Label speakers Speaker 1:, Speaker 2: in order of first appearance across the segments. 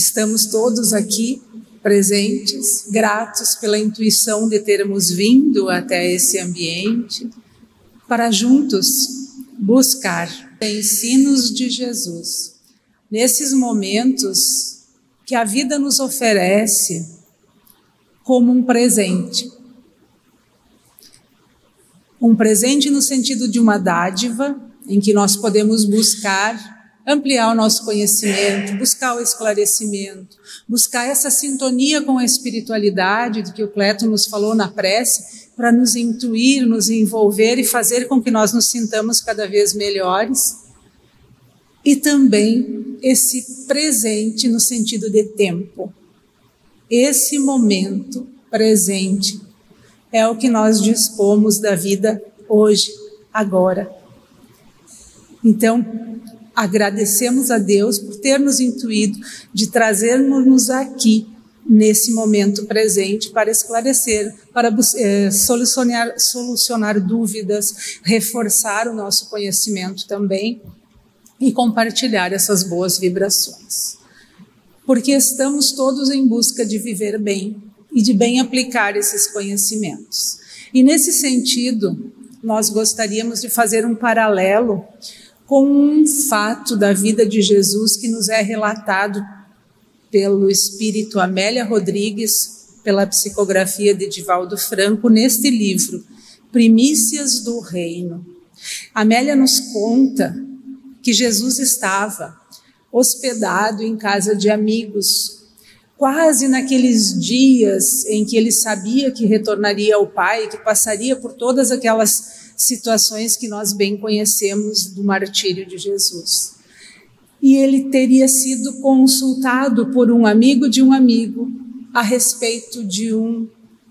Speaker 1: Estamos todos aqui presentes, gratos pela intuição de termos vindo até esse ambiente para juntos buscar ensinos de Jesus. Nesses momentos que a vida nos oferece como um presente. Um presente no sentido de uma dádiva, em que nós podemos buscar ampliar o nosso conhecimento, buscar o esclarecimento, buscar essa sintonia com a espiritualidade de que o Cleto nos falou na prece, para nos intuir, nos envolver e fazer com que nós nos sintamos cada vez melhores. E também esse presente no sentido de tempo. Esse momento presente é o que nós dispomos da vida hoje, agora. Então, agradecemos a Deus por ter nos intuído de trazermos-nos aqui nesse momento presente para esclarecer, para é, solucionar, solucionar dúvidas, reforçar o nosso conhecimento também e compartilhar essas boas vibrações. Porque estamos todos em busca de viver bem e de bem aplicar esses conhecimentos. E nesse sentido, nós gostaríamos de fazer um paralelo com um fato da vida de Jesus que nos é relatado pelo espírito Amélia Rodrigues, pela psicografia de Divaldo Franco, neste livro, Primícias do Reino. Amélia nos conta que Jesus estava hospedado em casa de amigos, quase naqueles dias em que ele sabia que retornaria ao Pai, que passaria por todas aquelas situações que nós bem conhecemos do martírio de Jesus. E ele teria sido consultado por um amigo de um amigo a respeito de um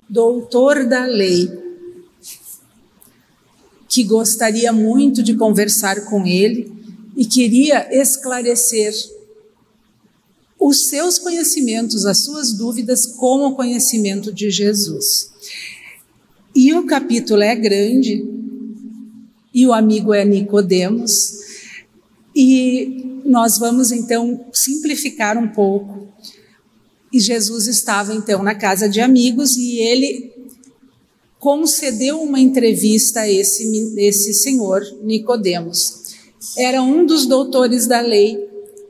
Speaker 1: doutor da lei que gostaria muito de conversar com ele e queria esclarecer os seus conhecimentos, as suas dúvidas com o conhecimento de Jesus. E o capítulo é grande, e o amigo é Nicodemos. E nós vamos então simplificar um pouco. E Jesus estava então na casa de amigos e ele concedeu uma entrevista a esse, esse senhor Nicodemos. Era um dos doutores da lei,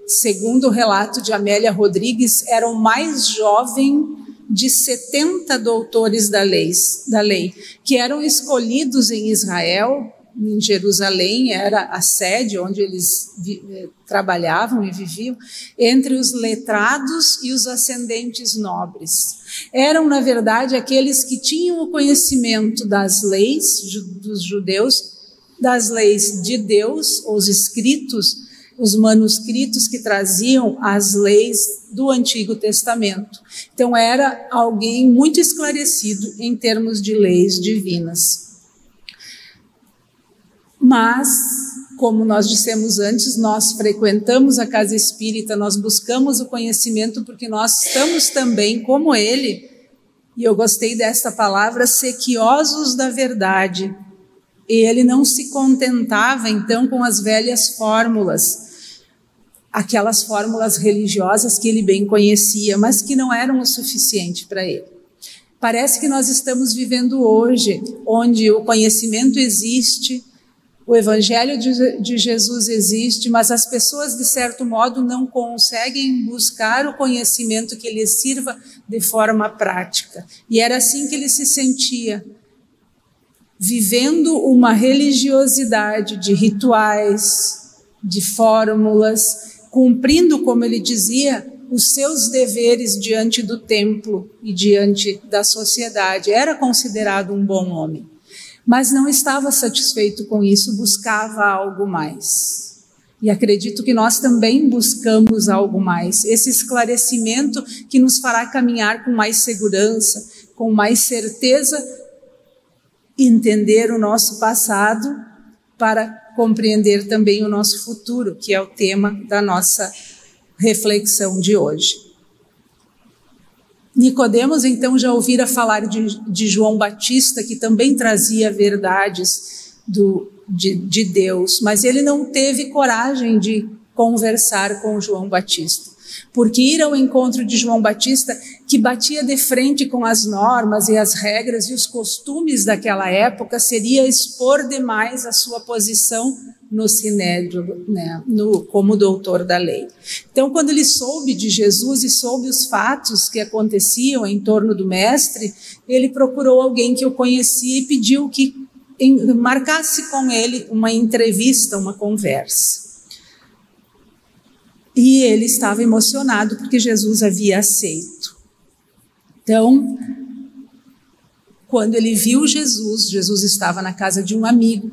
Speaker 1: segundo o relato de Amélia Rodrigues, era o mais jovem de 70 doutores da lei, da lei, que eram escolhidos em Israel em Jerusalém, era a sede onde eles eh, trabalhavam e viviam, entre os letrados e os ascendentes nobres. Eram, na verdade, aqueles que tinham o conhecimento das leis dos judeus, das leis de Deus, os escritos, os manuscritos que traziam as leis do Antigo Testamento. Então, era alguém muito esclarecido em termos de leis divinas. Mas, como nós dissemos antes, nós frequentamos a casa espírita, nós buscamos o conhecimento porque nós estamos também, como ele, e eu gostei desta palavra, sequiosos da verdade. E ele não se contentava então com as velhas fórmulas, aquelas fórmulas religiosas que ele bem conhecia, mas que não eram o suficiente para ele. Parece que nós estamos vivendo hoje, onde o conhecimento existe, o Evangelho de, Jesus existe, mas as pessoas, de certo modo, não conseguem buscar o conhecimento que lhes sirva de forma prática. E era assim que ele se sentia, vivendo uma religiosidade de rituais, de fórmulas, cumprindo, como ele dizia, os seus deveres diante do templo e diante da sociedade. Era considerado um bom homem mas não estava satisfeito com isso, buscava algo mais. E acredito que nós também buscamos algo mais, esse esclarecimento que nos fará caminhar com mais segurança, com mais certeza, entender o nosso passado para compreender também o nosso futuro, que é o tema da nossa reflexão de hoje. Nicodemos então já ouvira falar de, de João Batista, que também trazia verdades do, de, de Deus, mas ele não teve coragem de conversar com João Batista. Porque ir ao encontro de João Batista, que batia de frente com as normas e as regras e os costumes daquela época, seria expor demais a sua posição no sinédrio, né, no, como doutor da lei. Então, quando ele soube de Jesus e soube os fatos que aconteciam em torno do mestre, ele procurou alguém que o conhecia e pediu que marcasse com ele uma entrevista, uma conversa. E ele estava emocionado porque Jesus havia aceito. Então, quando ele viu Jesus, Jesus estava na casa de um amigo.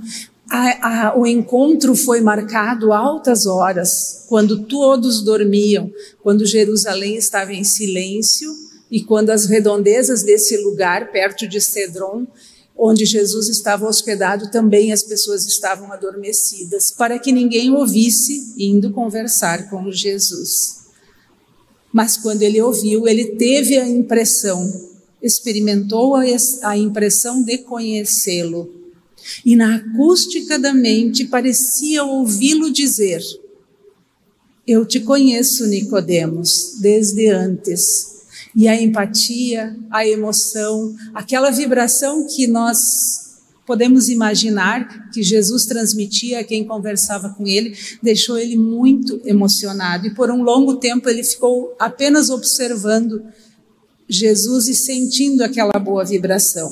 Speaker 1: A, a, o encontro foi marcado altas horas, quando todos dormiam, quando Jerusalém estava em silêncio e quando as redondezas desse lugar, perto de Cedron, onde Jesus estava hospedado, também as pessoas estavam adormecidas, para que ninguém ouvisse indo conversar com Jesus. Mas quando ele ouviu, ele teve a impressão, experimentou a impressão de conhecê-lo. E na acústica da mente parecia ouvi-lo dizer: Eu te conheço, Nicodemos, desde antes e a empatia, a emoção, aquela vibração que nós podemos imaginar que Jesus transmitia a quem conversava com ele, deixou ele muito emocionado. E por um longo tempo ele ficou apenas observando Jesus e sentindo aquela boa vibração.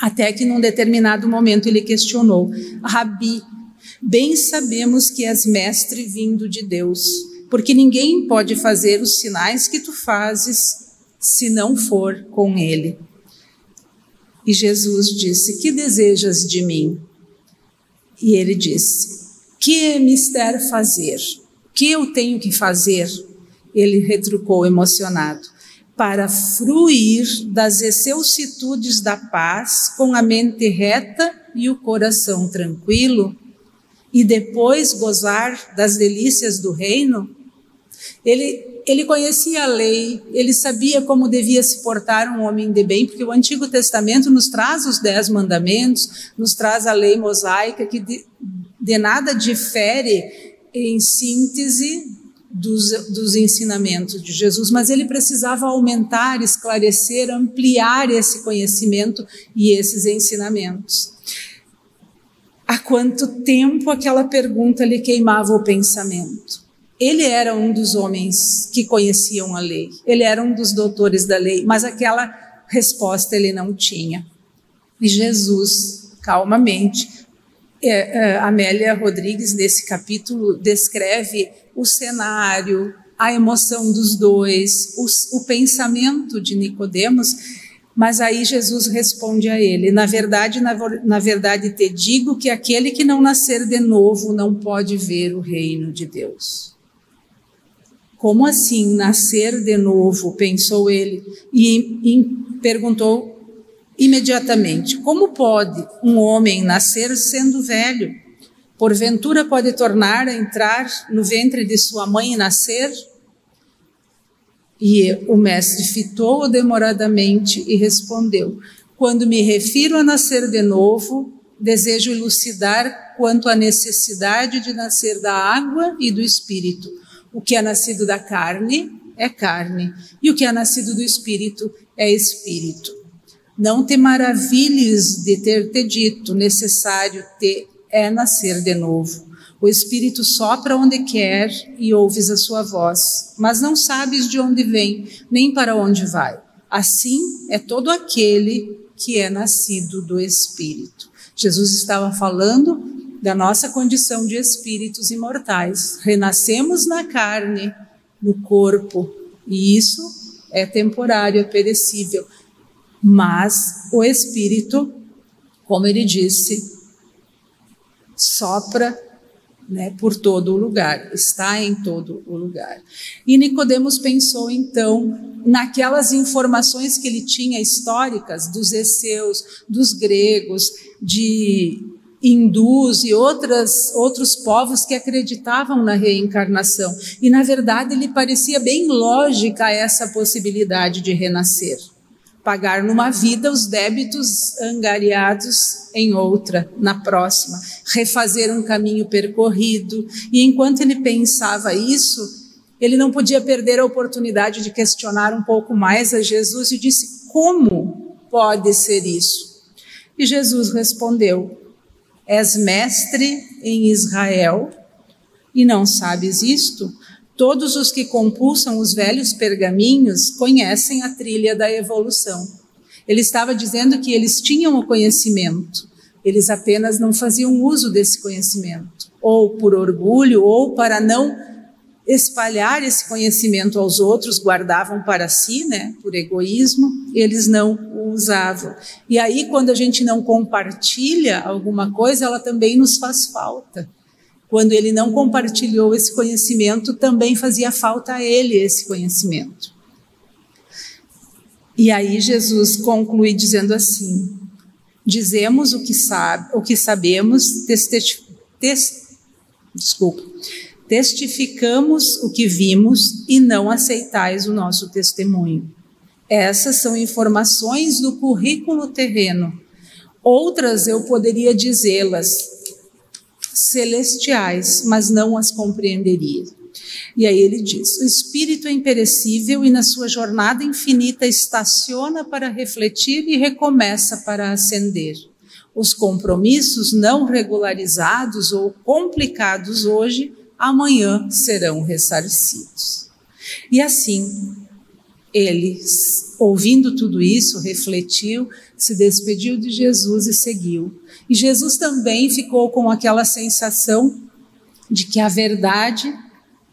Speaker 1: Até que num determinado momento ele questionou: Rabi, bem sabemos que és mestre vindo de Deus porque ninguém pode fazer os sinais que tu fazes se não for com ele. E Jesus disse: Que desejas de mim? E ele disse: Que mister fazer? Que eu tenho que fazer? Ele retrucou emocionado: Para fruir das excelsitudes da paz com a mente reta e o coração tranquilo, e depois gozar das delícias do reino? Ele, ele conhecia a lei, ele sabia como devia se portar um homem de bem, porque o Antigo Testamento nos traz os dez mandamentos, nos traz a lei mosaica, que de, de nada difere em síntese dos, dos ensinamentos de Jesus, mas ele precisava aumentar, esclarecer, ampliar esse conhecimento e esses ensinamentos. Há quanto tempo aquela pergunta lhe queimava o pensamento? Ele era um dos homens que conheciam a lei, ele era um dos doutores da lei, mas aquela resposta ele não tinha. E Jesus, calmamente, é, é, Amélia Rodrigues, nesse capítulo, descreve o cenário, a emoção dos dois, o, o pensamento de Nicodemos, mas aí Jesus responde a ele: Na verdade, na, na verdade te digo que aquele que não nascer de novo não pode ver o reino de Deus. Como assim nascer de novo? pensou ele e, e perguntou imediatamente: Como pode um homem nascer sendo velho? Porventura pode tornar a entrar no ventre de sua mãe e nascer? E o mestre fitou demoradamente e respondeu: Quando me refiro a nascer de novo, desejo elucidar quanto à necessidade de nascer da água e do espírito. O que é nascido da carne é carne, e o que é nascido do espírito é espírito. Não te maravilhes de ter te dito, necessário te é nascer de novo. O Espírito sopra onde quer e ouves a sua voz, mas não sabes de onde vem, nem para onde vai. Assim é todo aquele que é nascido do Espírito. Jesus estava falando da nossa condição de espíritos imortais. Renascemos na carne, no corpo, e isso é temporário, é perecível. Mas o espírito, como ele disse, sopra né, por todo o lugar, está em todo o lugar. E Nicodemos pensou então naquelas informações que ele tinha históricas dos esseus, dos gregos, de hindus e outras, outros povos que acreditavam na reencarnação. E, na verdade, lhe parecia bem lógica essa possibilidade de renascer. Pagar numa vida os débitos angariados em outra, na próxima. Refazer um caminho percorrido. E enquanto ele pensava isso, Ele não podia perder a oportunidade de questionar um pouco mais a Jesus e disse: Como pode ser isso? E Jesus respondeu: És mestre em Israel e não sabes isto? Todos os que compulsam os velhos pergaminhos conhecem a trilha da evolução. Ele estava dizendo que eles tinham o conhecimento, eles apenas não faziam uso desse conhecimento, ou por orgulho, ou para não espalhar esse conhecimento aos outros, guardavam para si, né, por egoísmo, eles não o usavam. E aí, quando a gente não compartilha alguma coisa, ela também nos faz falta. Quando ele não compartilhou esse conhecimento, também fazia falta a ele esse conhecimento. E aí Jesus conclui dizendo assim: dizemos o que sabe, o que sabemos, testi, tes, desculpa, testificamos o que vimos e não aceitais o nosso testemunho. Essas são informações do currículo terreno. Outras eu poderia dizê-las celestiais, mas não as compreenderia. E aí ele diz: o espírito é imperecível e na sua jornada infinita estaciona para refletir e recomeça para ascender. Os compromissos não regularizados ou complicados hoje amanhã serão ressarcidos. E assim, ele, ouvindo tudo isso, refletiu, se despediu de Jesus e seguiu. E Jesus também ficou com aquela sensação de que a verdade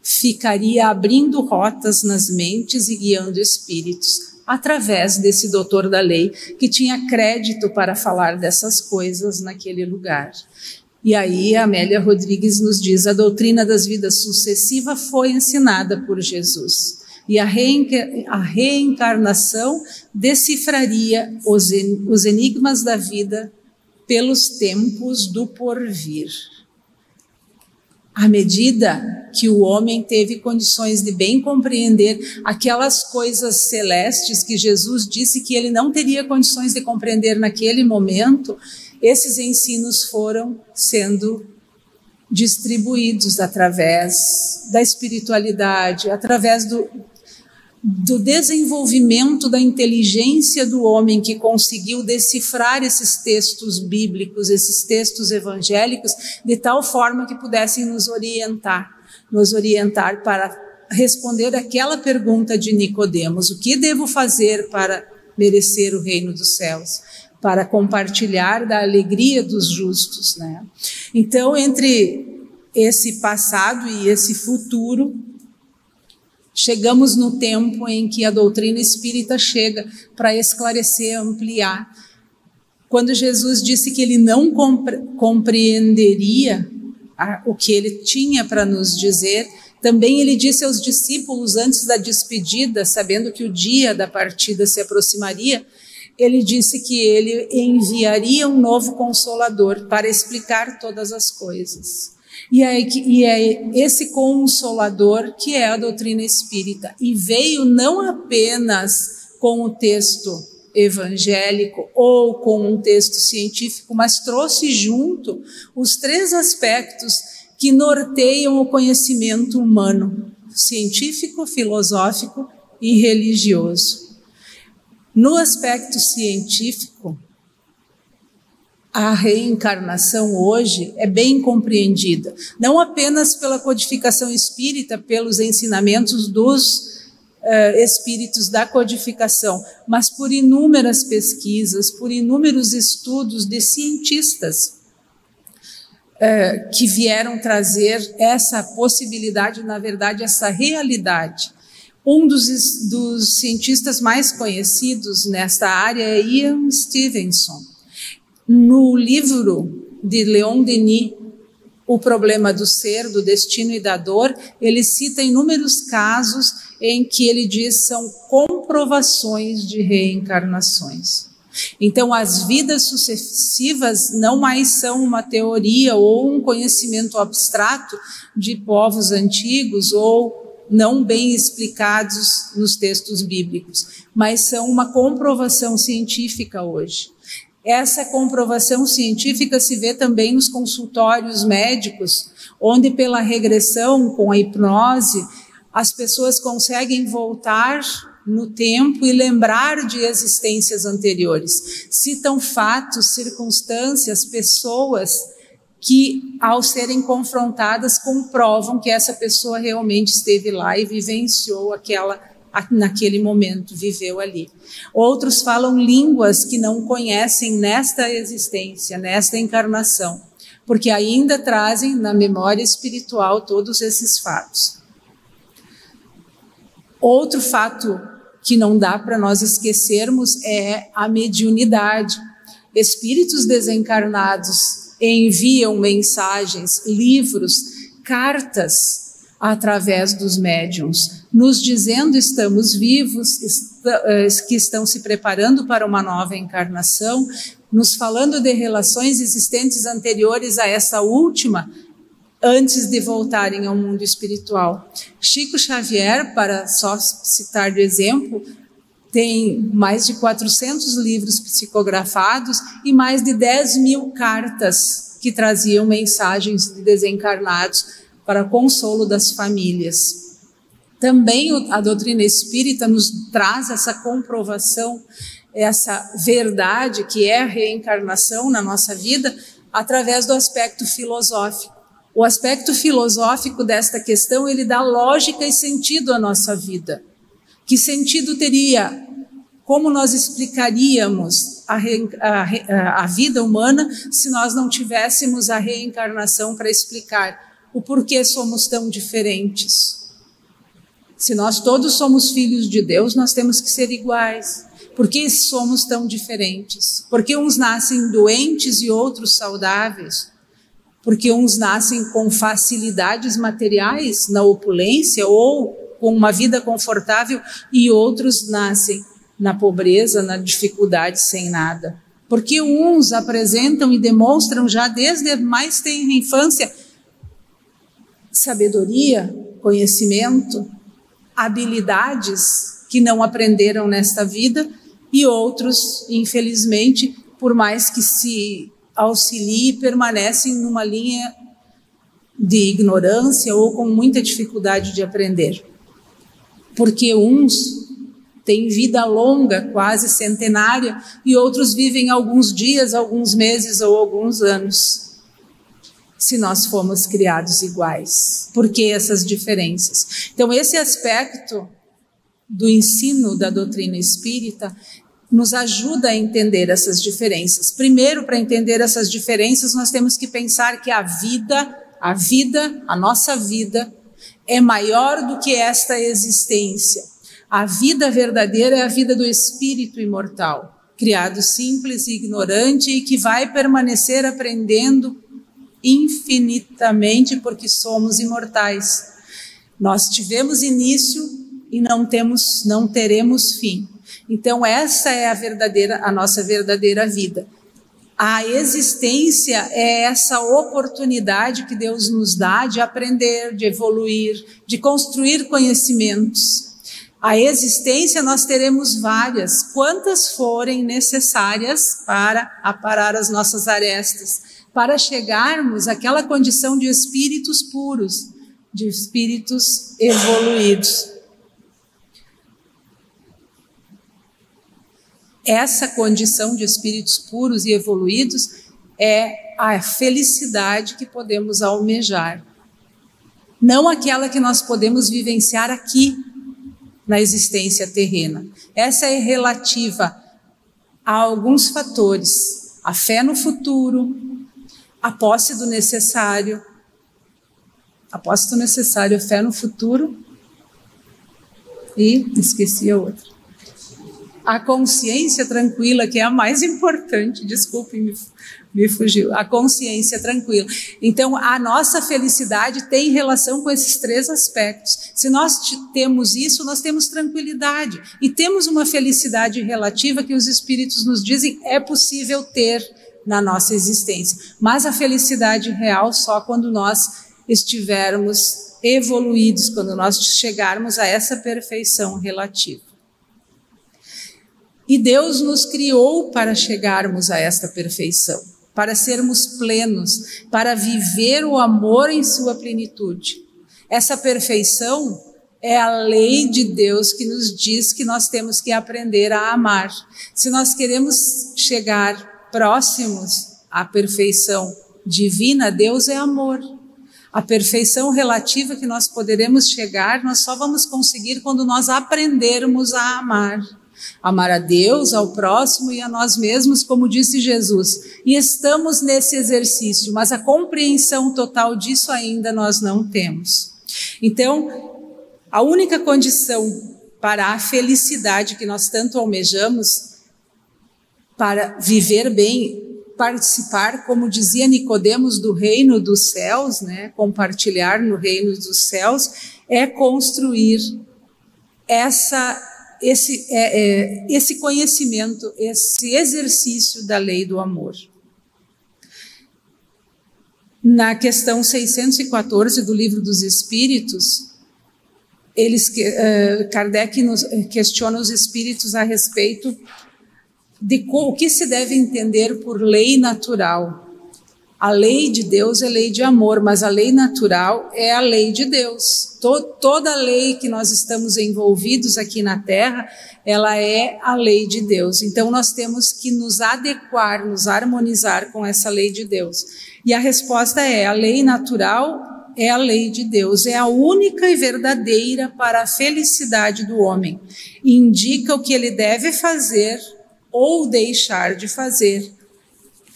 Speaker 1: ficaria abrindo rotas nas mentes e guiando espíritos, através desse doutor da lei que tinha crédito para falar dessas coisas naquele lugar. E aí Amélia Rodrigues nos diz: a doutrina das vidas sucessivas foi ensinada por Jesus. E a, a reencarnação decifraria os, en os enigmas da vida pelos tempos do porvir. À medida que o homem teve condições de bem compreender aquelas coisas celestes que Jesus disse que ele não teria condições de compreender naquele momento, esses ensinos foram sendo distribuídos através da espiritualidade, através do, do desenvolvimento da inteligência do homem que conseguiu decifrar esses textos bíblicos, esses textos evangélicos, de tal forma que pudessem nos orientar, nos orientar para responder aquela pergunta de Nicodemos: o que devo fazer para merecer o reino dos céus? Para compartilhar da alegria dos justos, né? Então, entre esse passado e esse futuro, chegamos no tempo em que a doutrina espírita chega para esclarecer, ampliar. Quando Jesus disse que ele não compre compreenderia a, o que ele tinha para nos dizer, também ele disse aos discípulos antes da despedida, sabendo que o dia da partida se aproximaria, ele disse que ele enviaria um novo consolador para explicar todas as coisas. E é, e é esse consolador que é a doutrina espírita. E veio não apenas com o texto evangélico ou com um texto científico, mas trouxe junto os três aspectos que norteiam o conhecimento humano: científico, filosófico e religioso. No aspecto científico, a reencarnação hoje é bem compreendida, não apenas pela codificação espírita, pelos ensinamentos dos uh, espíritos da codificação, mas por inúmeras pesquisas, por inúmeros estudos de cientistas uh, que vieram trazer essa possibilidade, na verdade, essa realidade um dos, dos cientistas mais conhecidos nesta área é Ian Stevenson. No livro de Leon Denis, O Problema do Ser, do Destino e da Dor, ele cita inúmeros casos em que ele diz são comprovações de reencarnações. Então, as vidas sucessivas não mais são uma teoria ou um conhecimento abstrato de povos antigos ou não bem explicados nos textos bíblicos, mas são uma comprovação científica hoje. Essa comprovação científica se vê também nos consultórios médicos, onde, pela regressão com a hipnose, as pessoas conseguem voltar no tempo e lembrar de existências anteriores. Citam fatos, circunstâncias, pessoas que, ao serem confrontadas, comprovam que essa pessoa realmente esteve lá e vivenciou aquela naquele momento, viveu ali. Outros falam línguas que não conhecem nesta existência, nesta encarnação, porque ainda trazem na memória espiritual todos esses fatos. Outro fato que não dá para nós esquecermos é a mediunidade. Espíritos desencarnados enviam mensagens, livros, cartas através dos médiums, nos dizendo estamos vivos, eh, que estão se preparando para uma nova encarnação, nos falando de relações existentes anteriores a essa última, antes de voltarem ao mundo espiritual. Chico Xavier, para só citar de exemplo, tem mais de 400 livros psicografados e mais de 10 mil cartas que traziam mensagens de desencarnados para consolo das famílias. Também a doutrina espírita nos traz essa comprovação, essa verdade que é a reencarnação na nossa vida, através do aspecto filosófico. O aspecto filosófico desta questão, ele dá lógica e sentido à nossa vida. Que sentido teria? Como nós explicaríamos a, a, a vida humana se nós não tivéssemos a reencarnação para explicar o porquê somos tão diferentes? Se nós todos somos filhos de Deus, nós temos que ser iguais. Por que somos tão diferentes? Porque uns nascem doentes e outros saudáveis? porque uns nascem com facilidades materiais na opulência ou com uma vida confortável e outros nascem na pobreza, na dificuldade, sem nada. Porque uns apresentam e demonstram já desde a mais tenra infância sabedoria, conhecimento, habilidades que não aprenderam nesta vida e outros, infelizmente, por mais que se auxilie permanecem numa linha de ignorância ou com muita dificuldade de aprender. Porque uns têm vida longa, quase centenária, e outros vivem alguns dias, alguns meses ou alguns anos. Se nós fomos criados iguais, por que essas diferenças? Então, esse aspecto do ensino da doutrina espírita nos ajuda a entender essas diferenças. Primeiro, para entender essas diferenças, nós temos que pensar que a vida, a vida, a nossa vida, é maior do que esta existência. A vida verdadeira é a vida do espírito imortal, criado simples e ignorante e que vai permanecer aprendendo infinitamente porque somos imortais. Nós tivemos início e não temos, não teremos fim. Então essa é a verdadeira, a nossa verdadeira vida. A existência é essa oportunidade que Deus nos dá de aprender, de evoluir, de construir conhecimentos. A existência nós teremos várias, quantas forem necessárias para aparar as nossas arestas, para chegarmos àquela condição de espíritos puros, de espíritos evoluídos. essa condição de espíritos puros e evoluídos é a felicidade que podemos almejar. Não aquela que nós podemos vivenciar aqui na existência terrena. Essa é relativa a alguns fatores: a fé no futuro, a posse do necessário, a posse do necessário, a fé no futuro e esqueci a outra a consciência tranquila, que é a mais importante, desculpe, me, me fugiu, a consciência tranquila. Então, a nossa felicidade tem relação com esses três aspectos. Se nós temos isso, nós temos tranquilidade e temos uma felicidade relativa que os espíritos nos dizem é possível ter na nossa existência. Mas a felicidade real só quando nós estivermos evoluídos, quando nós chegarmos a essa perfeição relativa. E Deus nos criou para chegarmos a esta perfeição, para sermos plenos, para viver o amor em sua plenitude. Essa perfeição É a lei de Deus que nos diz que nós temos que aprender a amar. Se nós queremos chegar próximos à perfeição divina, Deus é amor. A perfeição relativa que nós poderemos chegar, nós só vamos conseguir quando nós aprendermos a amar. Amar a Deus, ao próximo e a nós mesmos, como disse Jesus. E estamos nesse exercício, mas a compreensão total disso ainda nós não temos. Então, a única condição para a felicidade que nós tanto almejamos, para viver bem, participar, como dizia Nicodemos, do reino dos céus, né? compartilhar no reino dos céus, é construir essa esse, é, é, esse conhecimento, esse exercício da lei do amor. Na questão 614 do Livro dos Espíritos, eles, uh, Kardec nos eh, questiona os espíritos a respeito de o que se deve entender por lei natural. A lei de Deus é lei de amor, mas a lei natural é a lei de Deus. toda lei que nós estamos envolvidos aqui na Terra, ela é a lei de Deus. Então nós temos que nos adequar, nos harmonizar com essa lei de Deus. E a resposta é: a lei natural é a lei de Deus, é a única e verdadeira para a felicidade do homem. Indica o que ele deve fazer ou deixar de fazer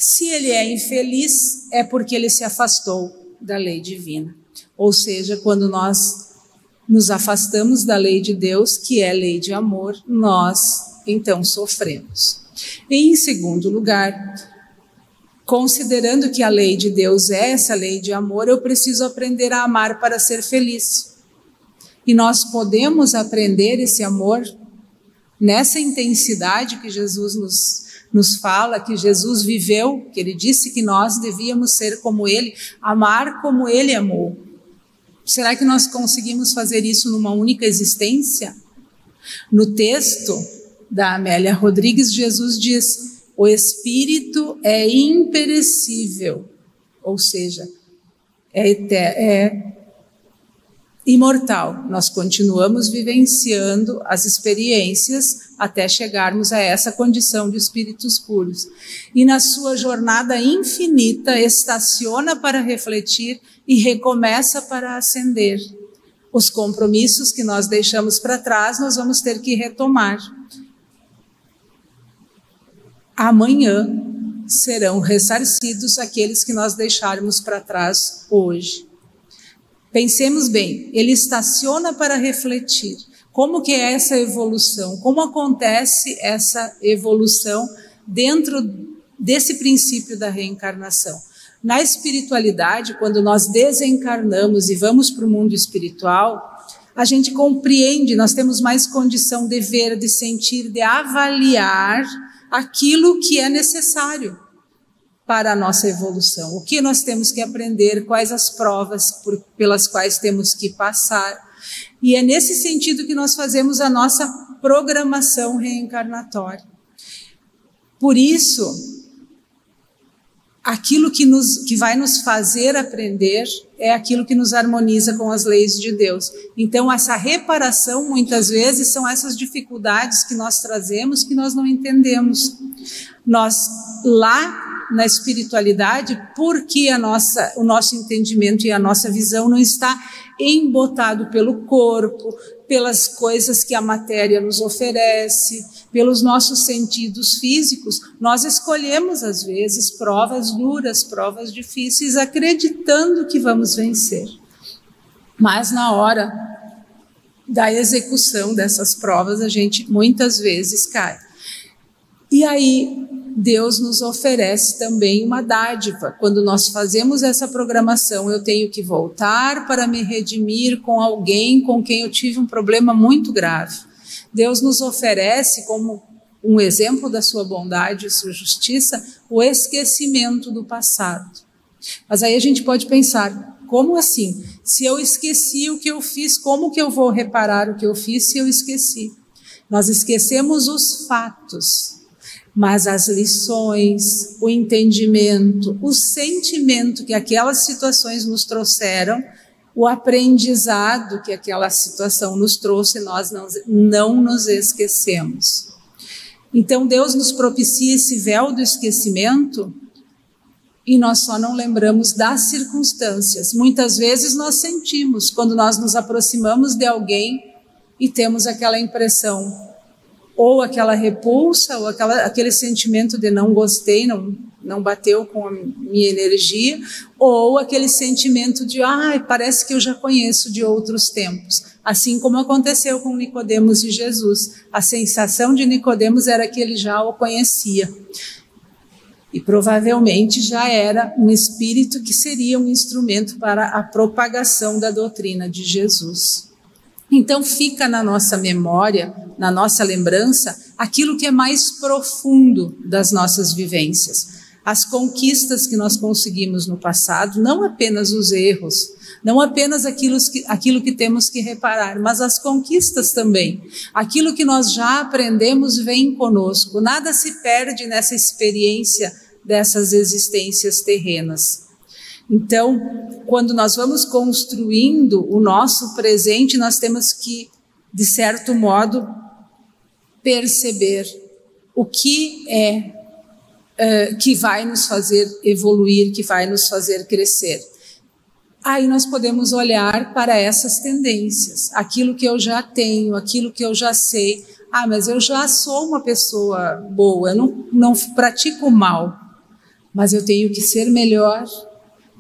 Speaker 1: se ele é infeliz, é porque ele se afastou da lei divina. Ou seja, quando nós nos afastamos da lei de Deus, que é lei de amor, nós então sofremos. E em segundo lugar, considerando que a lei de Deus é essa lei de amor, eu preciso aprender a amar para ser feliz. E nós podemos aprender esse amor nessa intensidade que Jesus nos nos fala que Jesus viveu, que ele disse que nós devíamos ser como ele, amar como ele amou. Será que nós conseguimos fazer isso numa única existência? No texto da Amélia Rodrigues, Jesus diz: o espírito é imperecível, ou seja, é, é imortal. Nós continuamos vivenciando as experiências até chegarmos a essa condição de espíritos puros. E na sua jornada infinita, estaciona para refletir e recomeça para ascender. Os compromissos que nós deixamos para trás, nós vamos ter que retomar. Amanhã serão ressarcidos aqueles que nós deixarmos para trás hoje. Pensemos bem, ele estaciona para refletir. Como que é essa evolução? Como acontece essa evolução dentro desse princípio da reencarnação? Na espiritualidade, quando nós desencarnamos e vamos para o mundo espiritual, a gente compreende, nós temos mais condição de ver, de sentir, de avaliar aquilo que é necessário para a nossa evolução. O que nós temos que aprender, quais as provas por, pelas quais temos que passar. E é nesse sentido que nós fazemos a nossa programação reencarnatória. Por isso, aquilo que, nos, que vai nos fazer aprender é aquilo que nos harmoniza com as leis de Deus. Então, essa reparação, muitas vezes, são essas dificuldades que nós trazemos que nós não entendemos. Nós, lá na espiritualidade porque a nossa, o nosso entendimento e a nossa visão não está embotado pelo corpo, pelas coisas que a matéria nos oferece, pelos nossos sentidos físicos. Nós escolhemos, às vezes, provas duras, provas difíceis, acreditando que vamos vencer. Mas na hora da execução dessas provas, a gente muitas vezes cai. E aí Deus nos oferece também uma dádiva. Quando nós fazemos essa programação, eu tenho que voltar para me redimir com alguém com quem eu tive um problema muito grave. Deus nos oferece, como um exemplo da sua bondade e sua justiça, o esquecimento do passado. Mas aí a gente pode pensar, como assim? Se eu esqueci o que eu fiz, como que eu vou reparar o que eu fiz se eu esqueci? Nós esquecemos os fatos, mas as lições, o entendimento, o sentimento que aquelas situações nos trouxeram, o aprendizado que aquela situação nos trouxe, nós não, não nos esquecemos. Então Deus nos propicia esse véu do esquecimento e nós só não lembramos das circunstâncias. Muitas vezes nós sentimos quando nós nos aproximamos de alguém e temos aquela impressão, ou aquela repulsa, ou aquela, aquele sentimento de não gostei, não, não bateu com a minha energia, ou aquele sentimento de, ai, ah, parece que eu já conheço de outros tempos. Assim como aconteceu com Nicodemos e Jesus. A sensação de Nicodemos era que ele já o conhecia. E provavelmente já era um espírito que seria um instrumento para a propagação da doutrina de Jesus. Então fica na nossa memória, na nossa lembrança, aquilo que é mais profundo das nossas vivências. As conquistas que nós conseguimos no passado, não apenas os erros, não apenas aquilo que, aquilo que temos que reparar, mas as conquistas também. Aquilo que nós já aprendemos vem conosco. Nada se perde nessa experiência dessas existências terrenas. Então, quando nós vamos construindo o nosso presente, nós temos que, de certo modo, perceber o que é uh, que vai nos fazer evoluir, que vai nos fazer crescer. Aí nós podemos olhar para essas tendências, aquilo que eu já tenho, aquilo que eu já sei. Ah, mas eu já sou uma pessoa boa, eu não, não pratico mal, mas eu tenho que ser melhor,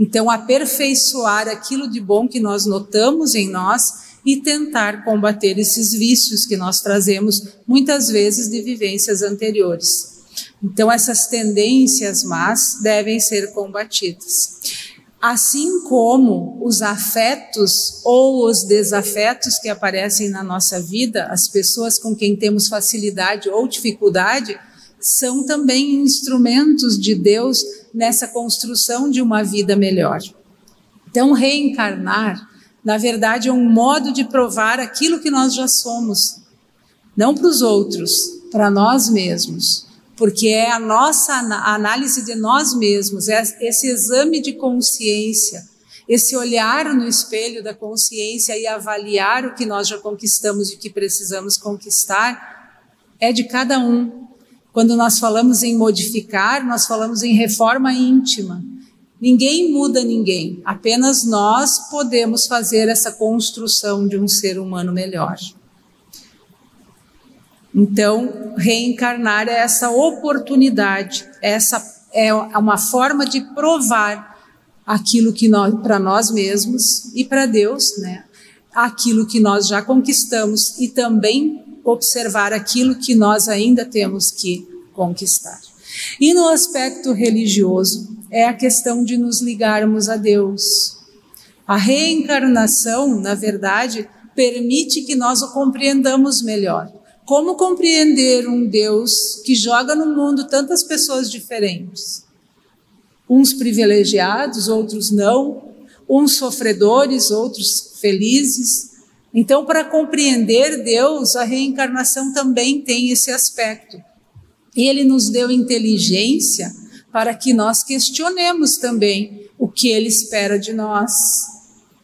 Speaker 1: então, aperfeiçoar aquilo de bom que nós notamos em nós e tentar combater esses vícios que nós trazemos muitas vezes de vivências anteriores. Então, essas tendências más devem ser combatidas. Assim como os afetos ou os desafetos que aparecem na nossa vida, as pessoas com quem temos facilidade ou dificuldade, são também instrumentos de Deus nessa construção de uma vida melhor. Então, reencarnar, na verdade, é um modo de provar aquilo que nós já somos, não para os outros, para nós mesmos, porque é a nossa análise de nós mesmos, é esse exame de consciência, esse olhar no espelho da consciência e avaliar o que nós já conquistamos e o que precisamos conquistar, é de cada um. Quando nós falamos em modificar, nós falamos em reforma íntima. Ninguém muda ninguém, apenas nós podemos fazer essa construção de um ser humano melhor. Então, reencarnar é essa oportunidade, essa é uma forma de provar aquilo que para nós mesmos e para Deus, né? Aquilo que nós já conquistamos e também observar aquilo que nós ainda temos que conquistar. E no aspecto religioso, é a questão de nos ligarmos a Deus. A reencarnação, na verdade, permite que nós o compreendamos melhor. Como compreender um Deus que joga no mundo tantas pessoas diferentes? Uns privilegiados, outros não, uns sofredores, outros felizes, então, para compreender Deus, a reencarnação também tem esse aspecto. E Ele nos deu inteligência para que nós questionemos também o que Ele espera de nós,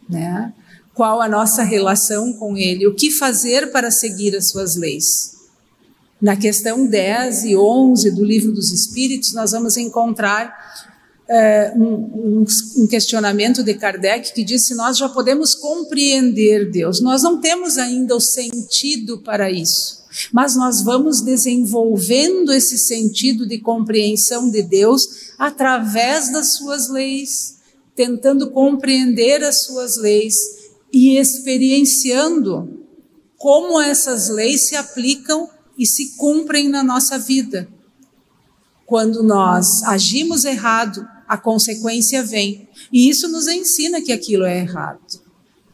Speaker 1: né? Qual a nossa relação com Ele, o que fazer para seguir as suas leis. Na questão 10 e 11 do Livro dos Espíritos, nós vamos encontrar é, um, um, questionamento de Kardec que disse: Nós já podemos compreender Deus, nós não temos ainda o sentido para isso, mas nós vamos desenvolvendo esse sentido de compreensão de Deus através das suas leis, tentando compreender as suas leis e experienciando como essas leis se aplicam e se cumprem na nossa vida. Quando nós agimos errado, a consequência vem. E isso nos ensina que aquilo é errado.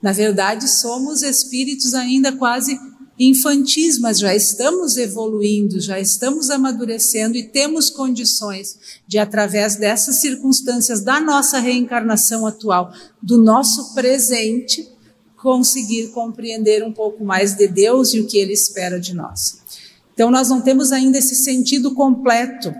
Speaker 1: Na verdade, somos espíritos ainda quase infantis, mas já estamos evoluindo, já estamos amadurecendo e temos condições de, através dessas circunstâncias da nossa reencarnação atual, do nosso presente, conseguir compreender um pouco mais de Deus e o que Ele espera de nós. Então, nós não temos ainda esse sentido completo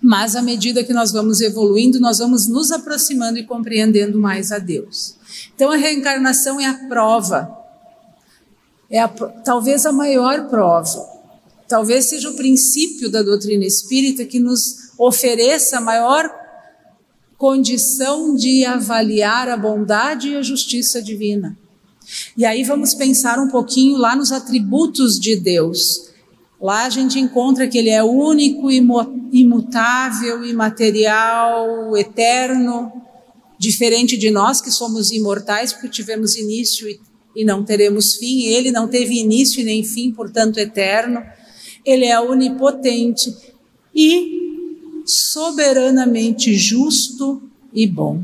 Speaker 1: mas à medida que nós vamos evoluindo, nós vamos nos aproximando e compreendendo mais a Deus. Então a reencarnação é a prova, é a, talvez a maior prova. Talvez seja o princípio da doutrina espírita que nos ofereça a maior condição de avaliar a bondade e a justiça divina. E aí vamos pensar um pouquinho lá nos atributos de Deus. Lá a gente encontra que ele é único, imutável, imaterial, eterno, diferente de nós que somos imortais porque tivemos início e não teremos fim. Ele não teve início nem fim, portanto eterno. Ele é onipotente e soberanamente justo e bom.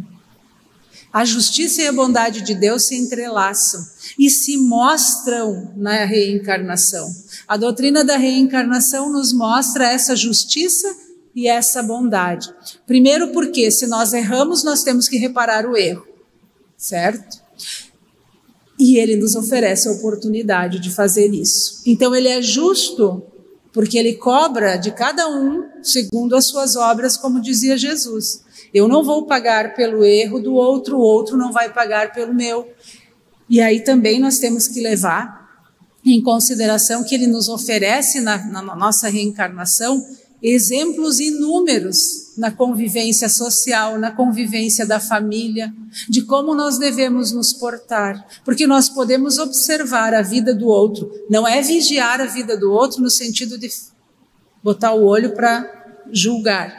Speaker 1: A justiça e a bondade de Deus se entrelaçam e se mostram na reencarnação. A doutrina da reencarnação nos mostra essa justiça e essa bondade. Primeiro, porque se nós erramos, nós temos que reparar o erro, certo? E ele nos oferece a oportunidade de fazer isso. Então, ele é justo porque ele cobra de cada um segundo as suas obras, como dizia Jesus. Eu não vou pagar pelo erro do outro, o outro não vai pagar pelo meu. E aí também nós temos que levar em consideração que ele nos oferece na, na nossa reencarnação exemplos inúmeros na convivência social, na convivência da família, de como nós devemos nos portar, porque nós podemos observar a vida do outro, não é vigiar a vida do outro no sentido de botar o olho para julgar,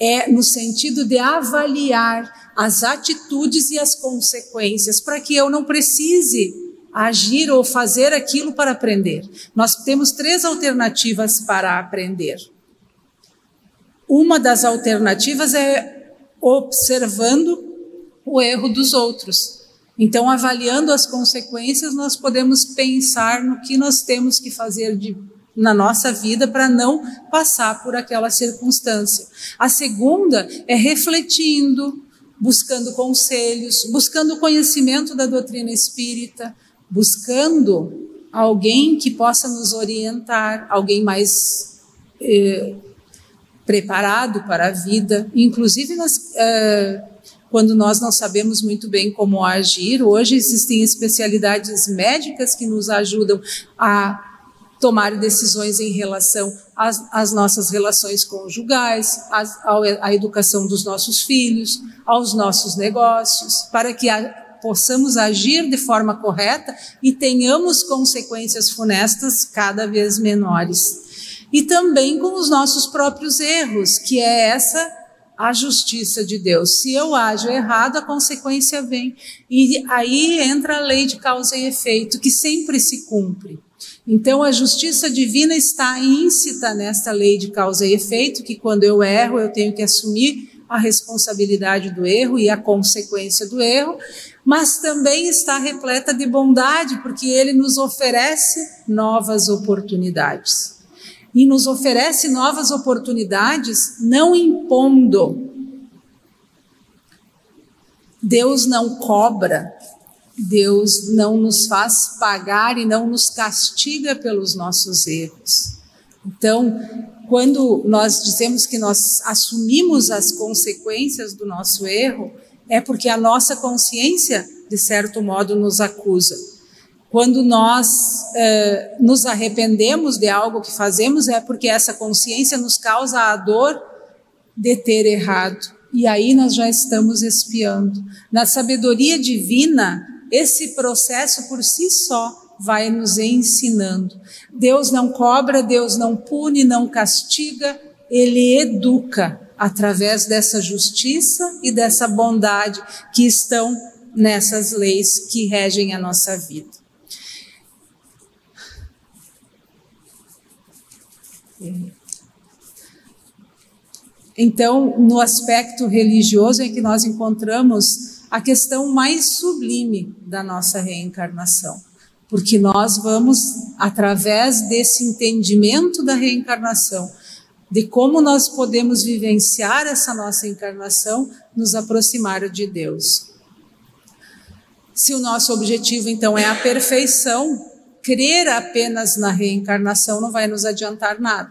Speaker 1: é no sentido de avaliar as atitudes e as consequências, para que eu não precise agir ou fazer aquilo para aprender. Nós temos três alternativas para aprender. Uma das alternativas é observando o erro dos outros. Então, avaliando as consequências, nós podemos pensar no que nós temos que fazer de, na nossa vida para não passar por aquela circunstância. A segunda é refletindo, buscando conselhos, buscando conhecimento da doutrina espírita, buscando alguém que possa nos orientar, alguém mais eh, preparado para a vida, inclusive nas, uh, quando nós não sabemos muito bem como agir. Hoje existem especialidades médicas que nos ajudam a tomar decisões em relação às, às nossas relações conjugais, à educação dos nossos filhos, aos nossos negócios, para que a, possamos agir de forma correta e tenhamos consequências funestas cada vez menores e também com os nossos próprios erros, que é essa a justiça de Deus. Se eu ajo errado, a consequência vem. E aí entra a lei de causa e efeito, que sempre se cumpre. Então, a justiça divina está íncita nesta lei de causa e efeito, que quando eu erro, eu tenho que assumir a responsabilidade do erro e a consequência do erro, mas também está repleta de bondade, porque ele nos oferece novas oportunidades e nos oferece novas oportunidades, não impondo. Deus não cobra, Deus não nos faz pagar e não nos castiga pelos nossos erros. Então, quando nós dizemos que nós assumimos as consequências do nosso erro, é porque a nossa consciência, de certo modo, nos acusa. Quando nós eh, nos arrependemos de algo que fazemos, é porque essa consciência nos causa a dor de ter errado. E aí nós já estamos espiando. Na sabedoria divina, esse processo por si só vai nos ensinando. Deus não cobra, Deus não pune, não castiga, ele educa através dessa justiça e dessa bondade que estão nessas leis que regem a nossa vida. Então, no aspecto religioso é que nós encontramos a questão mais sublime da nossa reencarnação, porque nós vamos, através desse entendimento da reencarnação, de como nós podemos vivenciar essa nossa encarnação, nos aproximar de Deus. Se o nosso objetivo, então, é a perfeição, crer apenas na reencarnação não vai nos adiantar nada.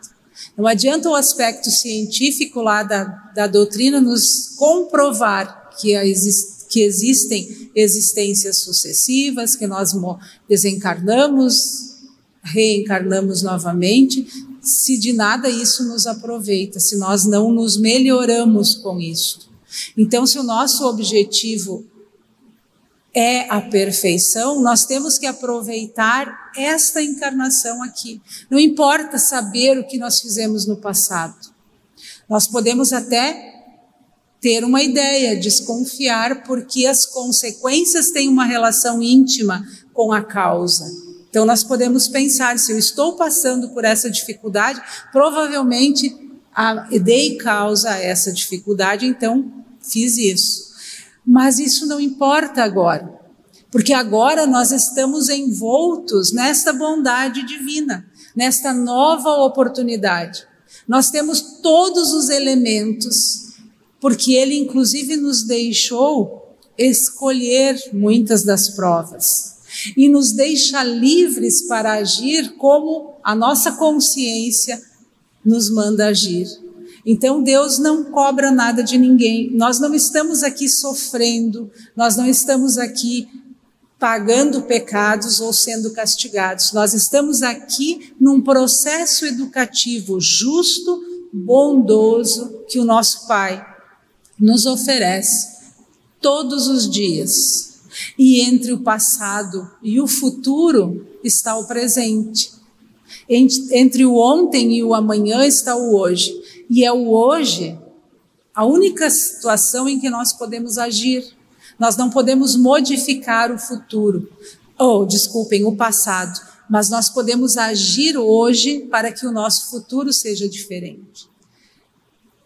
Speaker 1: Não adianta o aspecto científico lá da, da doutrina nos comprovar que, a, que existem existências sucessivas, que nós desencarnamos, reencarnamos novamente, se de nada isso nos aproveita, se nós não nos melhoramos com isso. Então, se o nosso objetivo é a perfeição, nós temos que aproveitar esta encarnação aqui. Não importa saber o que nós fizemos no passado. Nós podemos até ter uma ideia, desconfiar, porque as consequências têm uma relação íntima com a causa. Então, nós podemos pensar: se eu estou passando por essa dificuldade, provavelmente a, dei causa a essa dificuldade, então fiz isso. Mas isso não importa agora, porque agora nós estamos envoltos nesta bondade divina, nesta nova oportunidade. Nós temos todos os elementos, porque Ele, inclusive, nos deixou escolher muitas das provas e nos deixa livres para agir como a nossa consciência nos manda agir. Então Deus não cobra nada de ninguém. Nós não estamos aqui sofrendo, nós não estamos aqui pagando pecados ou sendo castigados. Nós estamos aqui num processo educativo justo, bondoso que o nosso Pai nos oferece todos os dias. E entre o passado e o futuro está o presente. Entre o ontem e o amanhã está o hoje. E é o hoje a única situação em que nós podemos agir. Nós não podemos modificar o futuro, ou, desculpem, o passado, mas nós podemos agir hoje para que o nosso futuro seja diferente.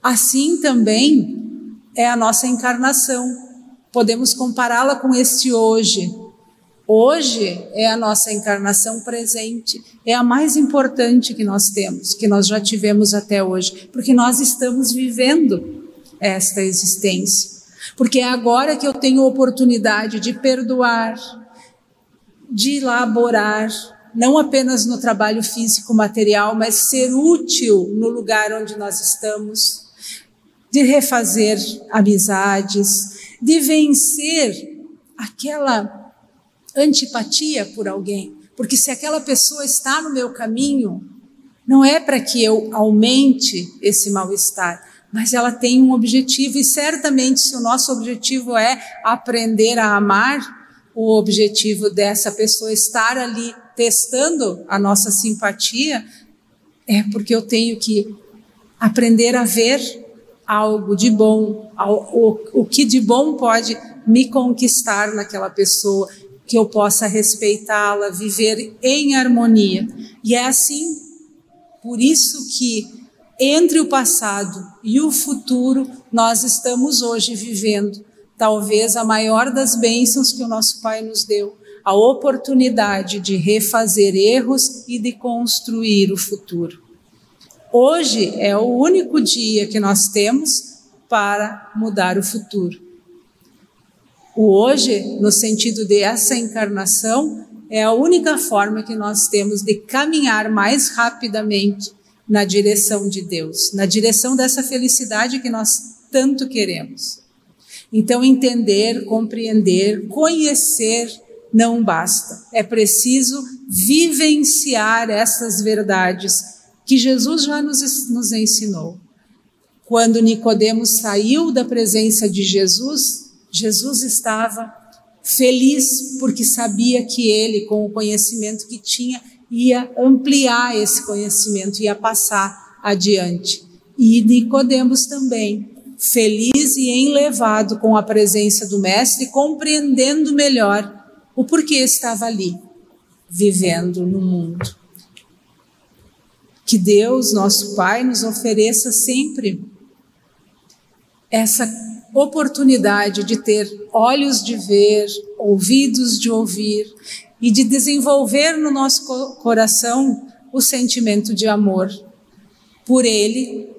Speaker 1: Assim também é a nossa encarnação. Podemos compará-la com este hoje. Hoje é a nossa encarnação presente, é a mais importante que nós temos, que nós já tivemos até hoje, porque nós estamos vivendo esta existência. Porque é agora que eu tenho oportunidade de perdoar, de elaborar, não apenas no trabalho físico material, mas ser útil no lugar onde nós estamos, de refazer amizades, de vencer aquela antipatia por alguém. Porque se aquela pessoa está no meu caminho, não é para que eu aumente esse mal-estar, mas ela tem um objetivo, e certamente, se o nosso objetivo é aprender a amar, o objetivo dessa pessoa estar ali testando a nossa simpatia, é porque eu tenho que aprender a ver algo de bom, o, o que de bom pode me conquistar naquela pessoa, que eu possa respeitá-la, viver em harmonia. E é assim, por isso que entre o passado e o futuro, nós estamos hoje vivendo talvez a maior das bênçãos que o nosso Pai nos deu, a oportunidade de refazer erros e de construir o futuro. Hoje é o único dia que nós temos para mudar o futuro. O hoje, no sentido de essa encarnação, é a única forma que nós temos de caminhar mais rapidamente na direção de Deus, na direção dessa felicidade que nós tanto queremos. Então, entender, compreender, conhecer não basta. É preciso vivenciar essas verdades que Jesus já nos, nos ensinou. Quando Nicodemos saiu da presença de Jesus, Jesus estava feliz porque sabia que ele, com o conhecimento que tinha, ia ampliar esse conhecimento, ia passar adiante. E Nicodemos também, feliz e enlevado com a presença do mestre, compreendendo melhor o porquê estava ali, vivendo no mundo. Que Deus, nosso Pai, nos ofereça sempre essa oportunidade de ter olhos de ver, ouvidos de ouvir e de desenvolver no nosso coração o sentimento de amor por Ele,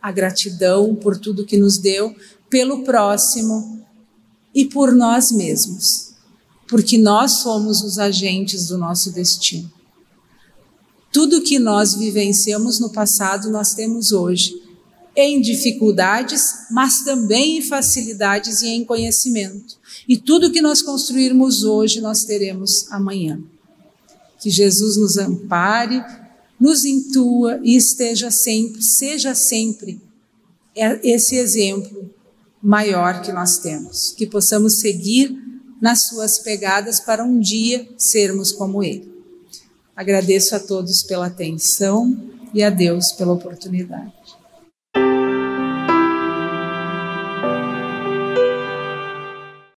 Speaker 1: a gratidão por tudo que nos deu, pelo próximo e por nós mesmos, porque nós somos os agentes do nosso destino. Tudo que nós vivenciamos no passado, nós temos hoje, em dificuldades, mas também em facilidades e em conhecimento. E tudo que nós construirmos hoje, nós teremos amanhã. Que Jesus nos ampare, nos intua e esteja sempre, seja sempre esse exemplo maior que nós temos. Que possamos seguir nas suas pegadas para um dia sermos como Ele. Agradeço a todos pela atenção e a Deus pela oportunidade.